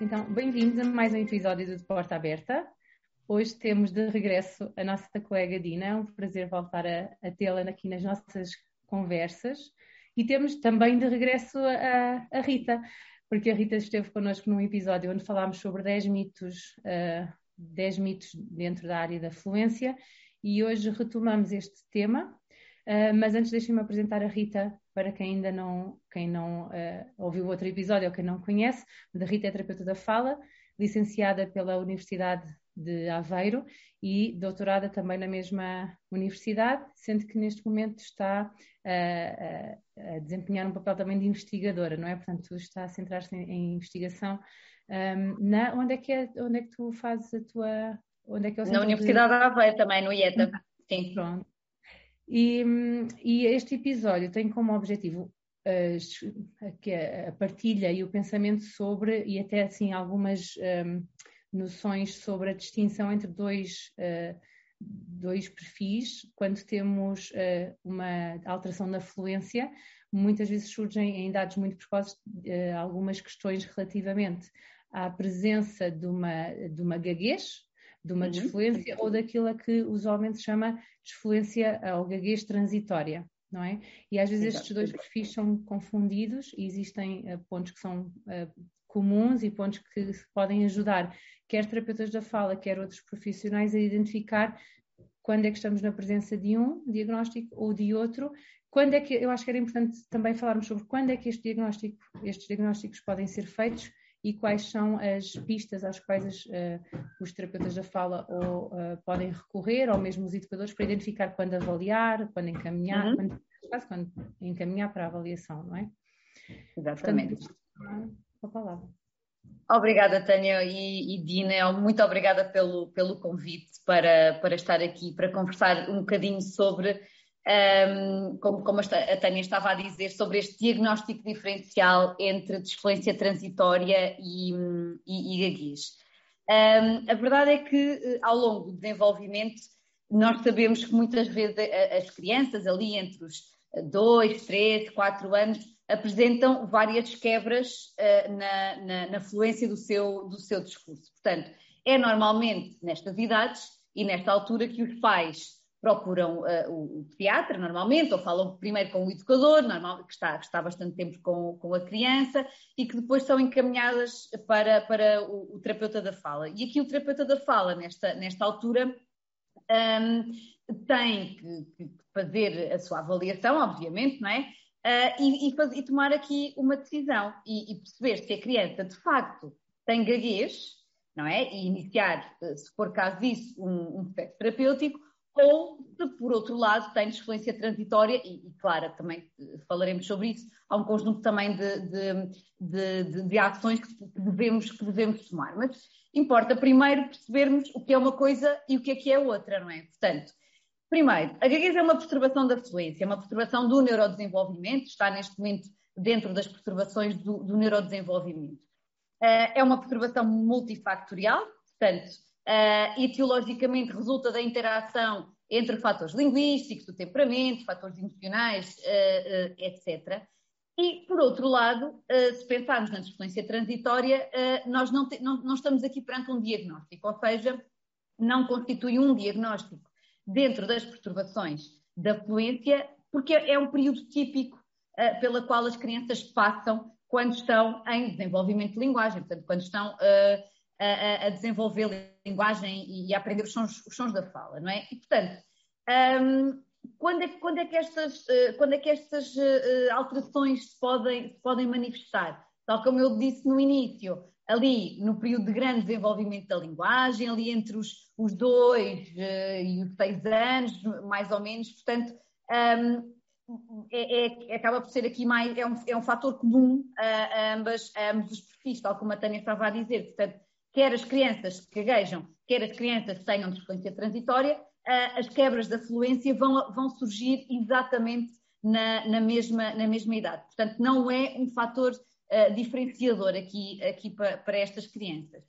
Então, bem-vindos a mais um episódio do Porta Aberta. Hoje temos de regresso a nossa colega Dina, é um prazer voltar a, a tê-la aqui nas nossas conversas. E temos também de regresso a, a, Rita, porque a Rita esteve connosco num episódio onde falámos sobre 10 mitos, uh, 10 mitos dentro da área da fluência e hoje retomamos este tema. Uh, mas antes deixem-me apresentar a Rita para quem ainda não, quem não uh, ouviu outro episódio ou quem não conhece. A Rita é terapeuta da fala, licenciada pela Universidade de Aveiro e doutorada também na mesma universidade, sendo que neste momento está uh, a desempenhar um papel também de investigadora, não é? Portanto, está a centrar-se em, em, investigação. Um, na, onde, é que é, onde é que tu fazes a tua. Onde é que é na Universidade de... de Aveiro também, no IETA. Sim. Pronto. E, e, este episódio tem como objetivo a, a, partilha e o pensamento sobre, e até assim algumas um, noções sobre a distinção entre dois, uh, dois perfis, quando temos uh, uma alteração da fluência, muitas vezes surgem em dados muito precoces uh, algumas questões relativamente à presença de uma, de uma gaguez, de uma uhum. desfluência ou daquilo a que usualmente se chama desfluência ou gaguez transitória. Não é? E às vezes Exato. estes dois perfis são confundidos e existem uh, pontos que são uh, comuns e pontos que podem ajudar quer terapeutas da fala, quer outros profissionais a identificar quando é que estamos na presença de um diagnóstico ou de outro. Quando é que eu acho que era importante também falarmos sobre quando é que este diagnóstico, estes diagnósticos podem ser feitos e quais são as pistas às quais as, uh, os terapeutas da fala ou, uh, podem recorrer, ou mesmo os educadores, para identificar quando avaliar, quando encaminhar, uhum. quando, quando, encaminhar para a avaliação, não é? Exatamente. Portanto, a palavra. Obrigada, Tânia e, e, Dina. Muito obrigada pelo, pelo convite para, para estar aqui, para conversar um bocadinho sobre um, como, como, a Tânia estava a dizer, sobre este diagnóstico diferencial entre desfluência transitória e, e, e gaguez. Um, a verdade é que, eh, ao longo do desenvolvimento, nós sabemos que muitas vezes as crianças, ali entre os 2, 3, 4 anos, apresentam várias quebras uh, na, na, na, fluência do seu, do seu discurso. Portanto, é normalmente nestas idades e nesta altura que os pais procuram uh, o, o, pediatra, normalmente, ou falam primeiro com o educador, normal, que, está, que está bastante tempo com, com a criança, e que depois são encaminhadas para, para o, o terapeuta da fala. E aqui o terapeuta da fala, nesta, nesta altura, um, tem que, que, fazer a sua avaliação, obviamente, não é? Uh, e, e, e, tomar aqui uma decisão e, e, perceber se a criança de facto tem gaguez, não é? E iniciar, se for caso disso, um, um processo terapêutico, ou se, por outro lado, tem desfluência transitória, e, e, claro, também eh, falaremos sobre isso, há um conjunto também de, de, de, de, ações que devemos, que devemos tomar. Mas importa primeiro percebermos o que é uma coisa e o que é que é outra, não é? Portanto, primeiro, a gaguez é uma perturbação da fluência, é uma perturbação do neurodesenvolvimento, está neste momento dentro das perturbações do, do neurodesenvolvimento. Uh, é uma perturbação multifactorial, portanto, uh, etiologicamente resulta da interação entre fatores linguísticos, do temperamento, fatores emocionais, uh, uh, etc. E, por outro lado, se pensarmos na disfluência transitória, nós não, te, não, não, estamos aqui perante um diagnóstico, ou seja, não constitui um diagnóstico dentro das perturbações da fluência, porque é um período típico pela qual as crianças passam quando estão em desenvolvimento de linguagem, portanto, quando estão uh, a, a desenvolver linguagem e aprender os sons, os sons da fala, não é? E, portanto, um, quando, é, quando, é, que estas, uh, quando é que estas uh, alterações se podem, se podem manifestar? Tal como eu disse no início, ali no período de grande desenvolvimento da linguagem, ali entre os, os dois uh, e os seis anos, mais ou menos, portanto, um, é, é, acaba por ser aqui mais, é um, é um fator comum a, a, ambas, a ambos os perfis, tal como a Tânia estava a dizer, portanto, quer as crianças que gaguejam, quer as crianças que tenham desfluência transitória, as quebras da fluência vão, vão surgir exatamente na, na, mesma, na mesma idade. Portanto, não é um fator uh, diferenciador aqui, aqui para, para, estas crianças.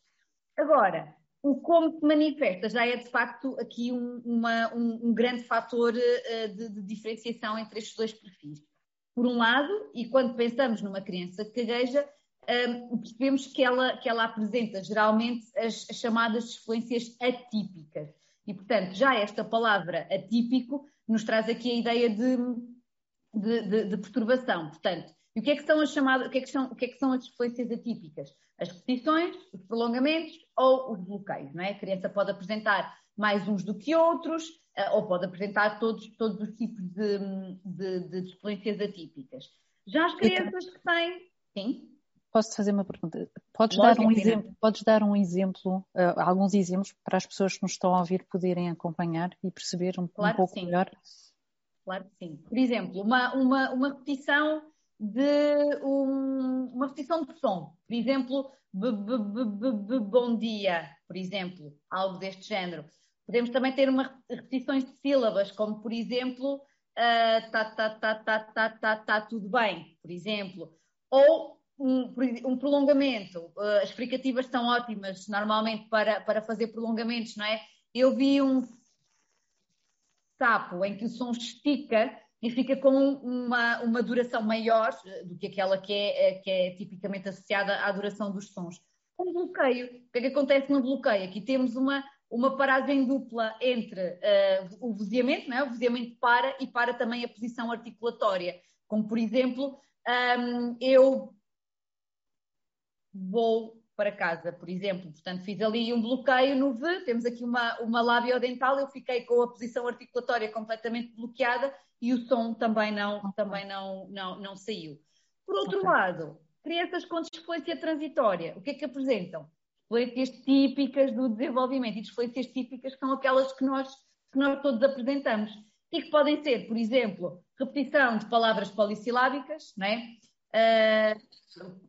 Agora, o como se manifesta já é de facto aqui um, uma, um, um grande fator uh, de, de, diferenciação entre estes dois perfis. Por um lado, e quando pensamos numa criança que gagueja, um, percebemos que ela, que ela apresenta geralmente as, as chamadas disfluências atípicas. E, portanto, já esta palavra atípico nos traz aqui a ideia de, de, de, de perturbação. Portanto, e o que é que são as chamadas, o que é que são, o que é que são as disfluências atípicas? As repetições, os prolongamentos ou os bloqueios, não é? A criança pode apresentar mais uns do que outros, uh, ou pode apresentar todos, todos os tipos de, de, de atípicas. Já as crianças que têm. Sim? Posso fazer uma pergunta? Podes dar um exemplo, podes dar um exemplo, uh, alguns exemplos para as pessoas que nos estão a ouvir poderem acompanhar e perceber um, claro um pouco sim. melhor? Claro que sim. Por exemplo, uma, uma, uma repetição de um, uma repetição de som. Por exemplo, b, b, b, bom dia, por exemplo, algo deste género. Podemos também ter uma repetições de sílabas, como por exemplo, uh, tá, tá, tá, tá, tá, tá, tá, tudo bem, por exemplo. Ou um, um prolongamento. Uh, as fricativas são ótimas normalmente para, para fazer prolongamentos, não é? Eu vi um sapo em que o som estica e fica com uma, uma duração maior do que aquela que é, que é tipicamente associada à duração dos sons. Um bloqueio. O que é que acontece no bloqueio? Aqui temos uma, uma paragem dupla entre uh, o vozeamento, é? o vozeamento para e para também a posição articulatória. Como, por exemplo, um, eu vou para casa, por exemplo. Portanto, fiz ali um bloqueio no V, temos aqui uma, uma labiodental, eu fiquei com a posição articulatória completamente bloqueada e o som também não, também não, não, não saiu. Por outro okay. lado, crianças com disfluência transitória, o que é que apresentam? Disfluências típicas do desenvolvimento e disfluências típicas são aquelas que nós, que nós todos apresentamos. E que podem ser, por exemplo, repetição de palavras polissilábicas, não é? Uh,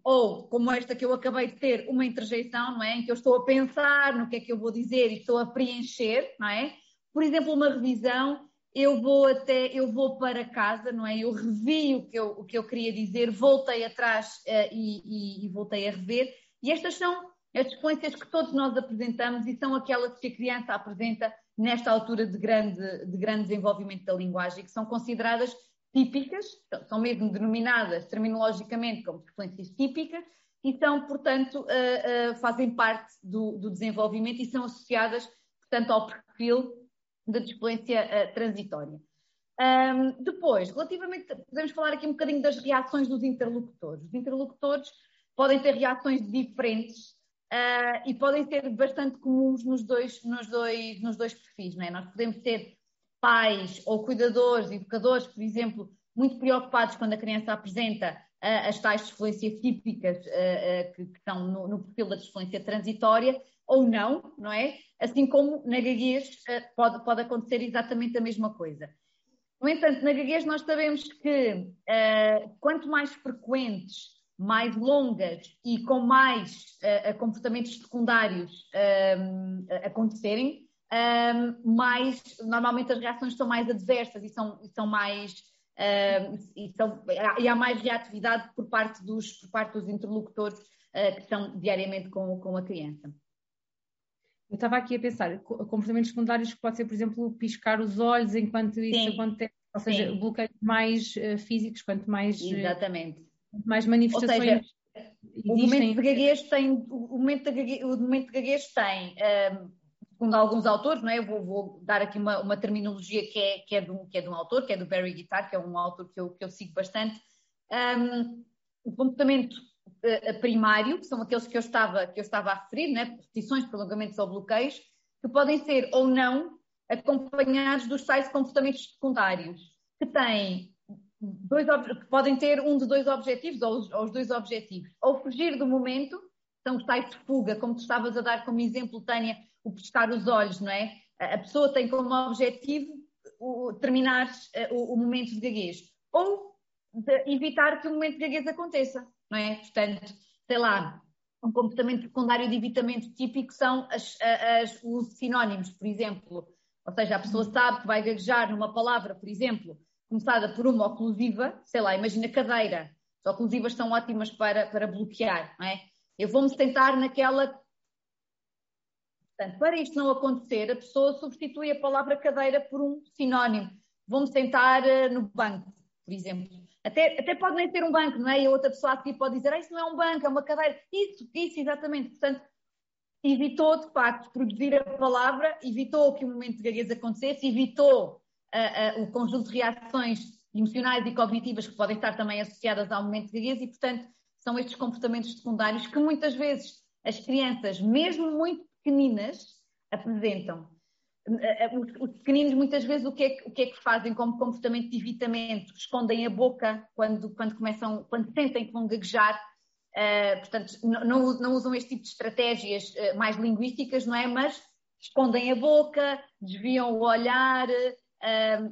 ou como esta que eu acabei de ter, uma interjeição, não é? Em que eu estou a pensar no que é que eu vou dizer e estou a preencher, não é? Por exemplo, uma revisão, eu vou até, eu vou para casa, não é? Eu revi o que eu, o que eu queria dizer, voltei atrás uh, e, e, e, voltei a rever. E estas são as sequências que todos nós apresentamos e são aquelas que a criança apresenta nesta altura de grande, de grande desenvolvimento da linguagem, que são consideradas típicas, são mesmo denominadas terminologicamente como frequências típicas e são, portanto, uh, uh, fazem parte do, do, desenvolvimento e são associadas, portanto, ao perfil de displência uh, transitória. Um, depois, relativamente, podemos falar aqui um bocadinho das reações dos interlocutores. Os interlocutores podem ter reações diferentes e podem ser bastante comuns nos dois, nos dois, nos dois perfis. Não é? Nós podemos ter pais ou cuidadores, educadores, por exemplo, muito preocupados quando a criança apresenta uh, as tais disfluências típicas uh, que, que, estão no, no, perfil da disfluência transitória, ou não, não é? Assim como na gaguez pode, pode acontecer exatamente a mesma coisa. No entanto, na gaguez nós sabemos que quanto mais frequentes, mais longas e com mais comportamentos secundários acontecerem, um, mais, normalmente as reações são mais adversas e são, são mais um, e, são, e, há mais reatividade por parte dos, por parte dos interlocutores uh, que estão diariamente com, com a criança. Eu estava aqui a pensar, comportamentos secundários que pode ser, por exemplo, piscar os olhos enquanto isso Sim. acontece, ou seja, Sim. bloqueios mais uh, físicos, quanto mais, eh, Exatamente. Uh, mais manifestações. Seja, o momento de gaguez tem, o momento de o momento de gaguez tem segundo alguns autores, não é? Eu vou, vou dar aqui uma, uma, terminologia que é, que, é de um, que é de um autor, que é do Barry Guitar, que é um autor que eu, que eu sigo bastante. Um, o comportamento uh, primário, que são aqueles que eu estava, que eu estava a referir, né? repetições, prolongamentos ou bloqueios, que podem ser ou não acompanhados dos tais comportamentos secundários, que têm dois, que podem ter um de dois objetivos, ou os, ou os dois objetivos, ou fugir do momento, são os tais de fuga, como tu estavas a dar como exemplo, Tânia, o pescar os olhos, não é? A pessoa tem como objetivo o, terminar eh, o, o, momento de gaguez. Ou de evitar que o momento de gaguez aconteça, não é? Portanto, sei lá, um comportamento secundário de evitamento típico são as, as, os sinónimos, por exemplo. Ou seja, a pessoa sabe que vai gaguejar numa palavra, por exemplo, começada por uma oclusiva, sei lá, imagina cadeira. As oclusivas são ótimas para, para bloquear, não é? Eu vou-me sentar naquela Portanto, para isto não acontecer, a pessoa substitui a palavra cadeira por um sinónimo. Vou-me sentar uh, no banco, por exemplo. Até, até pode nem ser um banco, não é? E a outra pessoa aqui pode dizer, ah, isso não é um banco, é uma cadeira. Isso, isso, exatamente. Portanto, evitou, de facto, produzir a palavra, evitou que o momento de gaguez acontecesse, evitou uh, uh, o conjunto de reações emocionais e cognitivas que podem estar também associadas ao momento de gaguez e, portanto, são estes comportamentos secundários que muitas vezes as crianças, mesmo muito pequeninas, apresentam. Eh, eh, os pequeninos muitas vezes o que, é, o que, é, que fazem como comportamento de evitamento? Escondem a boca quando, quando começam, quando sentem que vão gaguejar. Uh, portanto, não, não, usam este tipo de estratégias uh, mais linguísticas, não é? Mas escondem a boca, desviam o olhar,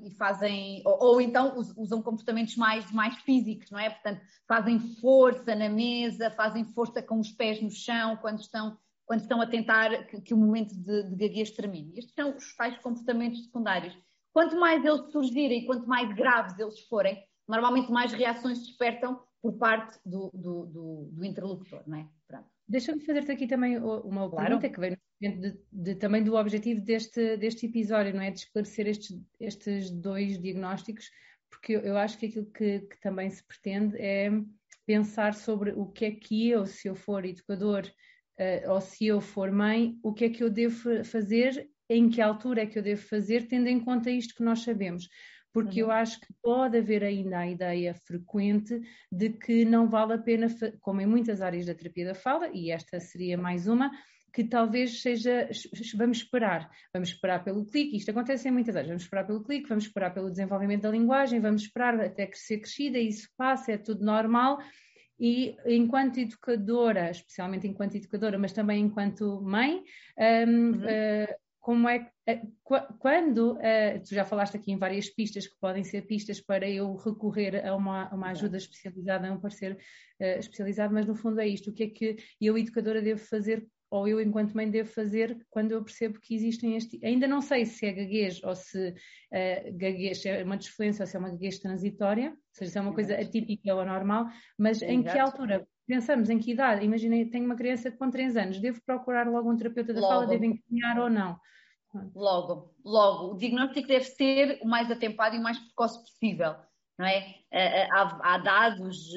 e fazem, ou, ou, então usam comportamentos mais, mais físicos, não é? Portanto, fazem força na mesa, fazem força com os pés no chão quando estão, quando estão a tentar que, que o momento de, de gaguez termine. Estes são os tais comportamentos secundários. Quanto mais eles surgirem, quanto mais graves eles forem, normalmente mais reações despertam por parte do, do, do, do interlocutor, não é? Deixa-me fazer-te aqui também uma claro. pergunta que vem de, de, também do objetivo deste, deste episódio, não é? De esclarecer estes, estes dois diagnósticos, porque eu, eu acho que aquilo que, que, também se pretende é pensar sobre o que é que eu, se eu for educador uh, ou se eu for mãe, o que é que eu devo fazer, em que altura é que eu devo fazer, tendo em conta isto que nós sabemos? Porque uhum. eu acho que pode haver ainda a ideia frequente de que não vale a pena, como em muitas áreas da terapia da fala, e esta seria mais uma, que talvez seja, vamos esperar, vamos esperar pelo clique, isto acontece em muitas áreas, vamos esperar pelo clique, vamos esperar pelo desenvolvimento da linguagem, vamos esperar até ser crescida, isso passa, é tudo normal, e enquanto educadora, especialmente enquanto educadora, mas também enquanto mãe, um, uhum. uh, como é uh, quando uh, tu já falaste aqui em várias pistas que podem ser pistas para eu recorrer a uma, uma ajuda especializada, a um parecer especializado, mas no fundo é isto, o que é que eu, educadora, devo fazer ou eu, enquanto mãe, devo fazer quando eu percebo que existem este. Ainda não sei se é gaguez ou se uh, gaguez é uma desfluência ou se é uma gaguez transitória, ou seja, se é uma coisa atípica ou anormal, mas Exato. em que altura? Pensamos em que idade? Imaginei, tenho uma criança com 3 anos, devo procurar logo um terapeuta da logo. fala, devo encaminhar ou não? Logo, logo. O diagnóstico deve ser o mais atempado e o mais precoce possível. Não é? Eh, eh, há, há dados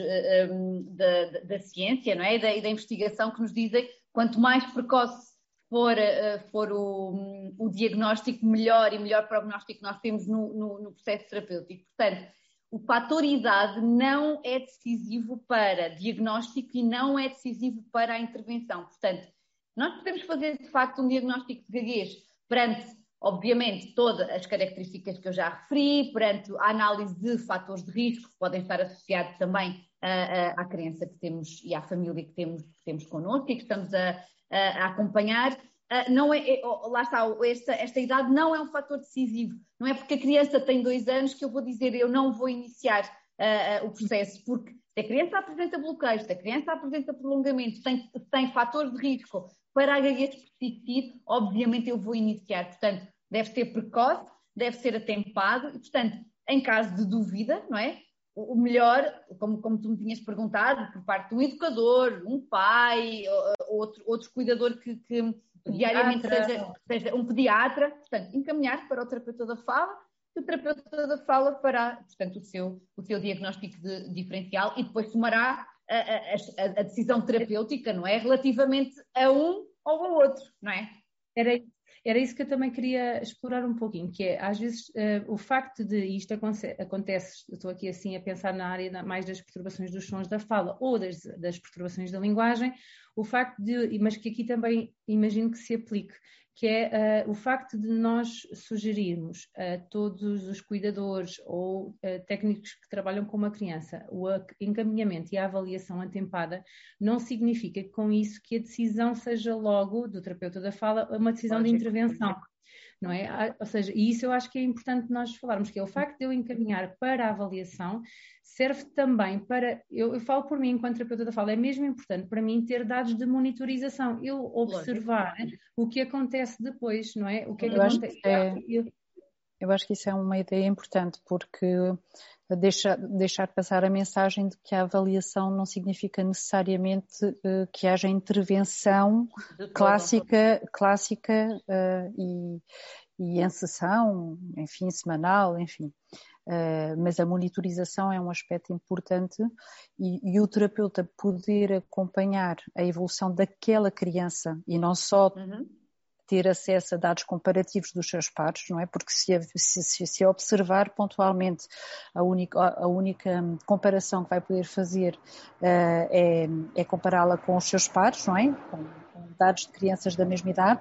da, da, da, ciência não é? e, da, e da investigação que nos dizem quanto mais precoce for, uh, for o, o, diagnóstico, melhor e melhor prognóstico nós temos no, no, no, processo terapêutico. Portanto, o fator idade não é decisivo para diagnóstico e não é decisivo para a intervenção. Portanto, nós podemos fazer de facto um diagnóstico de gaguez perante, obviamente, todas as características que eu já referi, perante a análise de fatores de risco que podem estar associados também à criança que temos e à família que temos, que temos connosco e que estamos a, a acompanhar. Não é, é, lá está, esta, esta idade não é um fator decisivo. Não é porque a criança tem dois anos que eu vou dizer eu não vou iniciar uh, o processo, porque se a criança apresenta bloqueios, se a criança apresenta prolongamentos, tem, tem fatores de risco para a gaguez persistir, obviamente eu vou iniciar. Portanto, deve ser precoce, deve ser atempado e, portanto, em caso de dúvida, não é? o melhor, como, como tu me tinhas perguntado, por parte de um educador, um pai, outro, outro cuidador que, que diariamente seja, seja, um pediatra, portanto, encaminhar para o terapeuta da fala, e o terapeuta da fala fará, portanto, o seu, o seu diagnóstico de, diferencial e depois tomará a, a, a, decisão terapêutica, não é? Relativamente a um ou ao outro, não é? Era era isso que eu também queria explorar um pouquinho, que é, às vezes, uh, o facto de isto acontece, estou aqui assim a pensar na área mais das perturbações dos sons da fala ou das, das perturbações da linguagem, o facto de, mas que aqui também imagino que se aplique, que é uh, o facto de nós sugerirmos a todos os cuidadores ou uh, técnicos que trabalham com uma criança o encaminhamento e a avaliação atempada, não significa com isso que a decisão seja logo do terapeuta da fala uma decisão Pode de intervenção não é? Ou seja, e isso eu acho que é importante nós falarmos, que é o facto de eu encaminhar para a avaliação, serve também para, eu, eu falo por mim enquanto terapeuta da fala, é mesmo importante para mim ter dados de monitorização, eu observar Lógico. o que acontece depois, não é? O que é que acontece. É, eu, eu acho que isso é uma ideia importante, porque deixar, deixar passar a mensagem de que a avaliação não significa necessariamente uh, que haja intervenção clássica, clássica uh, e, e em sessão, enfim, semanal, enfim. Uh, mas a monitorização é um aspecto importante e, e, o terapeuta poder acompanhar a evolução daquela criança e não só uhum. Ter acesso a dados comparativos dos seus pares, não é? Porque se, se, se observar pontualmente a única, a única comparação que vai poder fazer uh, é, é compará-la com os seus pares, não é? Com, com dados de crianças da mesma idade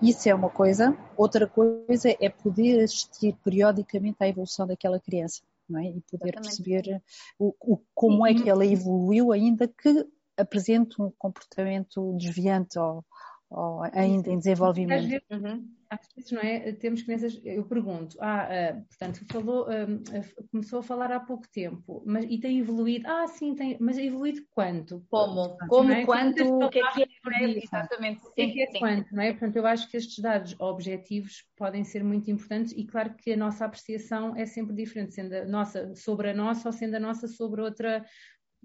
isso é uma coisa. Outra coisa é poder assistir periodicamente à evolução daquela criança, não é? E poder Exatamente. perceber o, o, como é que ela evoluiu, ainda que apresente um comportamento desviante ou, ou ainda em desenvolvimento. Às vezes, uhum. às vezes, não é? Temos crianças, eu pergunto, ah, uh, portanto, falou, uh, começou a falar há pouco tempo, mas e tem evoluído, ah, sim, tem, mas evoluído quanto? Como? Como, é? quanto, o que é que é? exatamente. O que é que é quanto, não é? Portanto, eu acho que estes dados objetivos podem ser muito importantes e claro que a nossa apreciação é sempre diferente, sendo a nossa sobre a nossa ou sendo a nossa sobre outra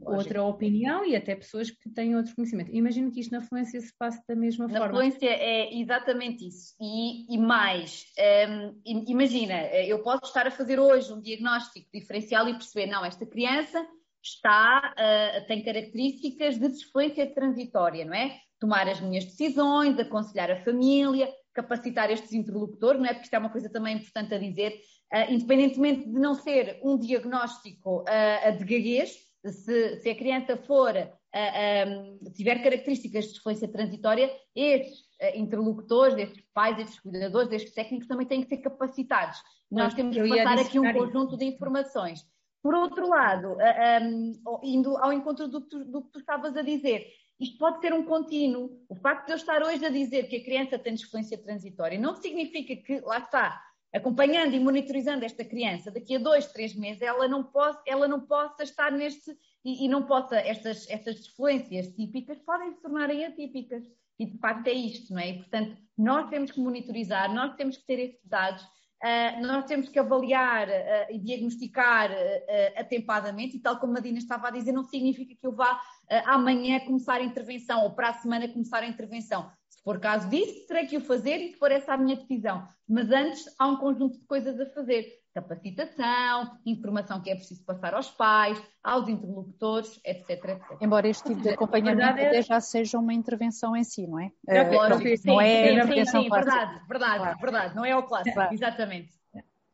outra opinião e até pessoas que têm outro conhecimento. Imagino que isto na fluência se passe da mesma na forma. Na fluência é exatamente isso. E, e mais, um, imagina, eu posso estar a fazer hoje um diagnóstico diferencial e perceber, não, esta criança está, uh, tem características de desfluência transitória, não é? Tomar as minhas decisões, aconselhar a família, capacitar estes interlocutores, não é? Porque isto é uma coisa também importante a dizer, uh, independentemente de não ser um diagnóstico uh, de gaguez, se, se a criança for, uh, um, tiver características de desfluência transitória, estes uh, interlocutores, estes pais, estes cuidadores, estes técnicos também têm que ser capacitados. Nós temos que passar aqui um conjunto de informações. Por outro lado, um, indo ao encontro do, do que tu estavas a dizer, isto pode ser um contínuo. O facto de eu estar hoje a dizer que a criança tem desfluência transitória não significa que, lá está, acompanhando e monitorizando esta criança, daqui a dois, três meses, ela não, possa, ela não possa estar neste e, e, não possa, estas, estas desfluências típicas podem se tornarem atípicas. E de facto é isto, não é? E, portanto, nós temos que monitorizar, nós temos que ter estes dados, uh, nós temos que avaliar uh, e diagnosticar uh, atempadamente, e tal como a Dina estava a dizer, não significa que eu vá amanhã começar a intervenção ou para a semana começar a intervenção. Se for caso disso, terei que o fazer e se for essa a minha decisão. Mas antes há um conjunto de coisas a fazer. Capacitação, informação que é preciso passar aos pais, aos interlocutores, etc. etc. Embora este tipo de acompanhamento é... até já seja uma intervenção em si, não é? é claro, sim, não é sim, intervenção sim, sim, verdade, verdade, claro. verdade, não é o clássico, claro. exatamente.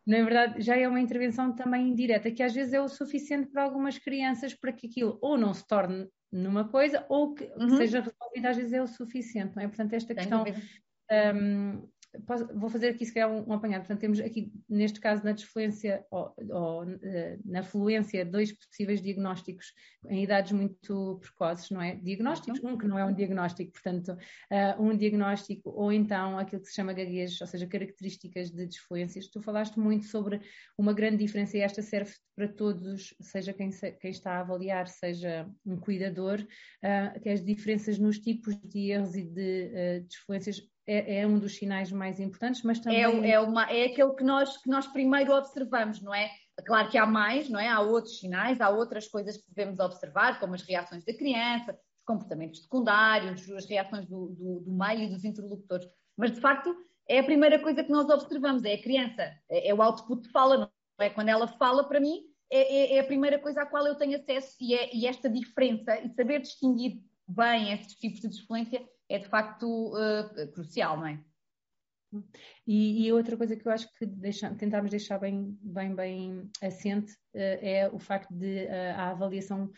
Na verdade, já é uma intervenção também indireta, que às vezes é o suficiente para algumas crianças para que aquilo ou não se torne numa coisa ou que, uhum. que seja resolvida às vezes é o suficiente, não é? Portanto, esta questão um, vou fazer aqui se calhar um, um apanhado. Portanto, temos aqui, neste caso, na desfluência ou, ou, eh, na fluência, dois possíveis diagnósticos em idades muito precoces, não é? Diagnósticos, um que não é um diagnóstico, portanto, uh, um diagnóstico, ou então aquilo que se chama gaguez, ou seja, características de desfluências. Tu falaste muito sobre uma grande diferença e esta serve para todos, seja quem, quem está a avaliar, seja um cuidador, uh, que é as diferenças nos tipos de erros e de uh, desfluências é, é, um dos sinais mais importantes, mas também. É, é, uma, é aquele que nós, que nós primeiro observamos, não é? Claro que há mais, não é? Há outros sinais, há outras coisas que devemos observar, como as reações da criança, os comportamentos secundários, as reações do, do, do meio e dos interlocutores. Mas, de facto, é a primeira coisa que nós observamos, é a criança, é, é o output de fala, não é? Quando ela fala para mim, é, é, é, a primeira coisa à qual eu tenho acesso e, é, e esta diferença e saber distinguir bem estes tipos de desfluência é de facto uh, crucial, não é? E, e, outra coisa que eu acho que deixa, tentámos deixar bem, bem, bem assente uh, é o facto de uh, a avaliação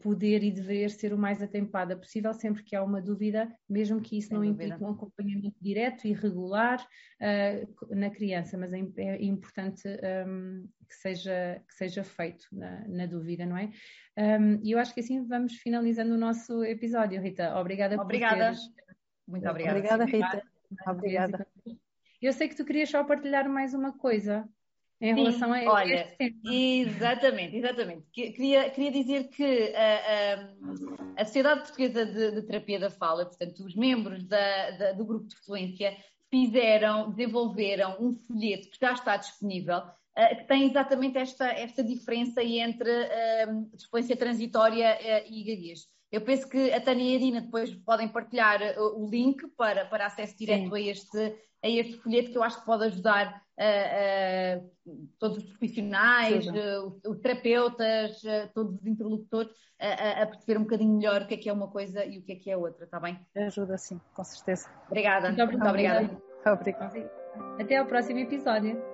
poder e dever ser o mais atempada possível sempre que há uma dúvida, mesmo que isso Sem não dúvida. implique um acompanhamento direto e regular uh, na criança, mas é, é importante um, ehm, que, seja, que seja feito na, na dúvida, não é? Um, e eu acho que assim vamos finalizando o nosso episódio, Rita. Obrigada, obrigada. por teres... Muito obrigada. Obrigada, Rita. Obrigada. Eu sei que tu querias só partilhar mais uma coisa em Sim, relação a olha, este tema. Exatamente, exatamente. Queria, queria dizer que a, a, a Sociedade Portuguesa de, de, Terapia da Fala, portanto, os membros da, da, do grupo de fluência, fizeram, desenvolveram um folheto que já está disponível, uh, que tem exatamente esta, esta diferença entre uh, transitória uh, e gaguez. Eu penso que a Tânia e a Dina depois podem partilhar o link para, para acesso direto a este, a este folheto que eu acho que pode ajudar uh, uh, todos os profissionais, uh, os, terapeutas, todos os interlocutores a, a, perceber um bocadinho melhor o que é que é uma coisa e o que é que é outra, está bem? Ajuda sim, com certeza. Obrigada. Muito, Muito obrigada. Obrigada. Até ao próximo episódio.